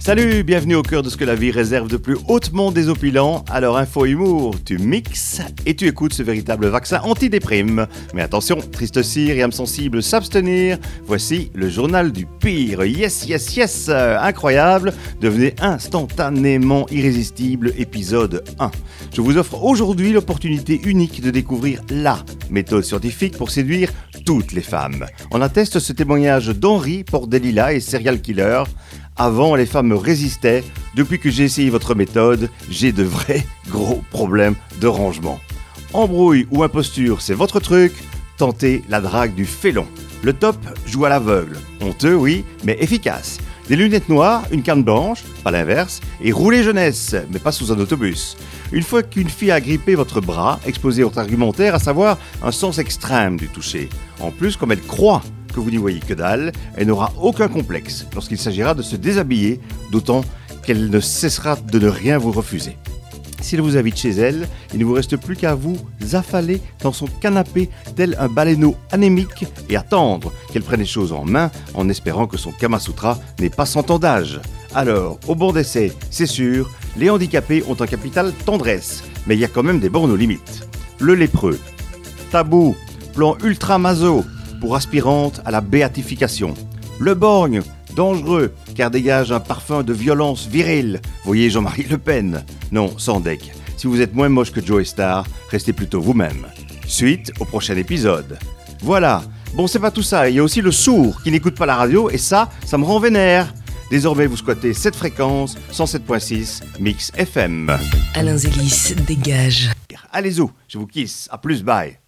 Salut, bienvenue au cœur de ce que la vie réserve de plus hautement désopilant. Alors, info humour, tu mixes et tu écoutes ce véritable vaccin antidéprime. Mais attention, triste cire et âme sensible s'abstenir. Voici le journal du pire. Yes, yes, yes, incroyable. Devenez instantanément irrésistible, épisode 1. Je vous offre aujourd'hui l'opportunité unique de découvrir la méthode scientifique pour séduire toutes les femmes. On atteste ce témoignage d'Henri Pordelila et serial killer. Avant, les femmes résistaient. Depuis que j'ai essayé votre méthode, j'ai de vrais gros problèmes de rangement. Embrouille ou imposture, c'est votre truc. Tentez la drague du félon. Le top joue à l'aveugle. Honteux, oui, mais efficace. Des lunettes noires, une canne blanche, pas l'inverse, et rouler jeunesse, mais pas sous un autobus. Une fois qu'une fille a grippé votre bras, exposez votre argumentaire, à savoir un sens extrême du toucher. En plus, comme elle croit que vous n'y voyez que dalle, elle n'aura aucun complexe lorsqu'il s'agira de se déshabiller, d'autant qu'elle ne cessera de ne rien vous refuser. S'il vous invite chez elle, il ne vous reste plus qu'à vous affaler dans son canapé tel un baleineau anémique et attendre qu'elle prenne les choses en main en espérant que son Kamasutra n'est pas sans temps d'âge. Alors, au bon d'essai, c'est sûr, les handicapés ont un capital tendresse, mais il y a quand même des bornes aux limites. Le lépreux. Tabou. Plan ultra maso pour aspirante à la béatification. Le borgne, dangereux, car dégage un parfum de violence virile. Voyez Jean-Marie Le Pen. Non, sans deck. Si vous êtes moins moche que Joe Star, restez plutôt vous-même. Suite au prochain épisode. Voilà. Bon, c'est pas tout ça. Il y a aussi le sourd qui n'écoute pas la radio, et ça, ça me rend vénère. Désormais, vous squattez cette fréquence, 107.6 Mix FM. Alain Zélis, dégage. Allez-y, je vous kiss. À plus, bye.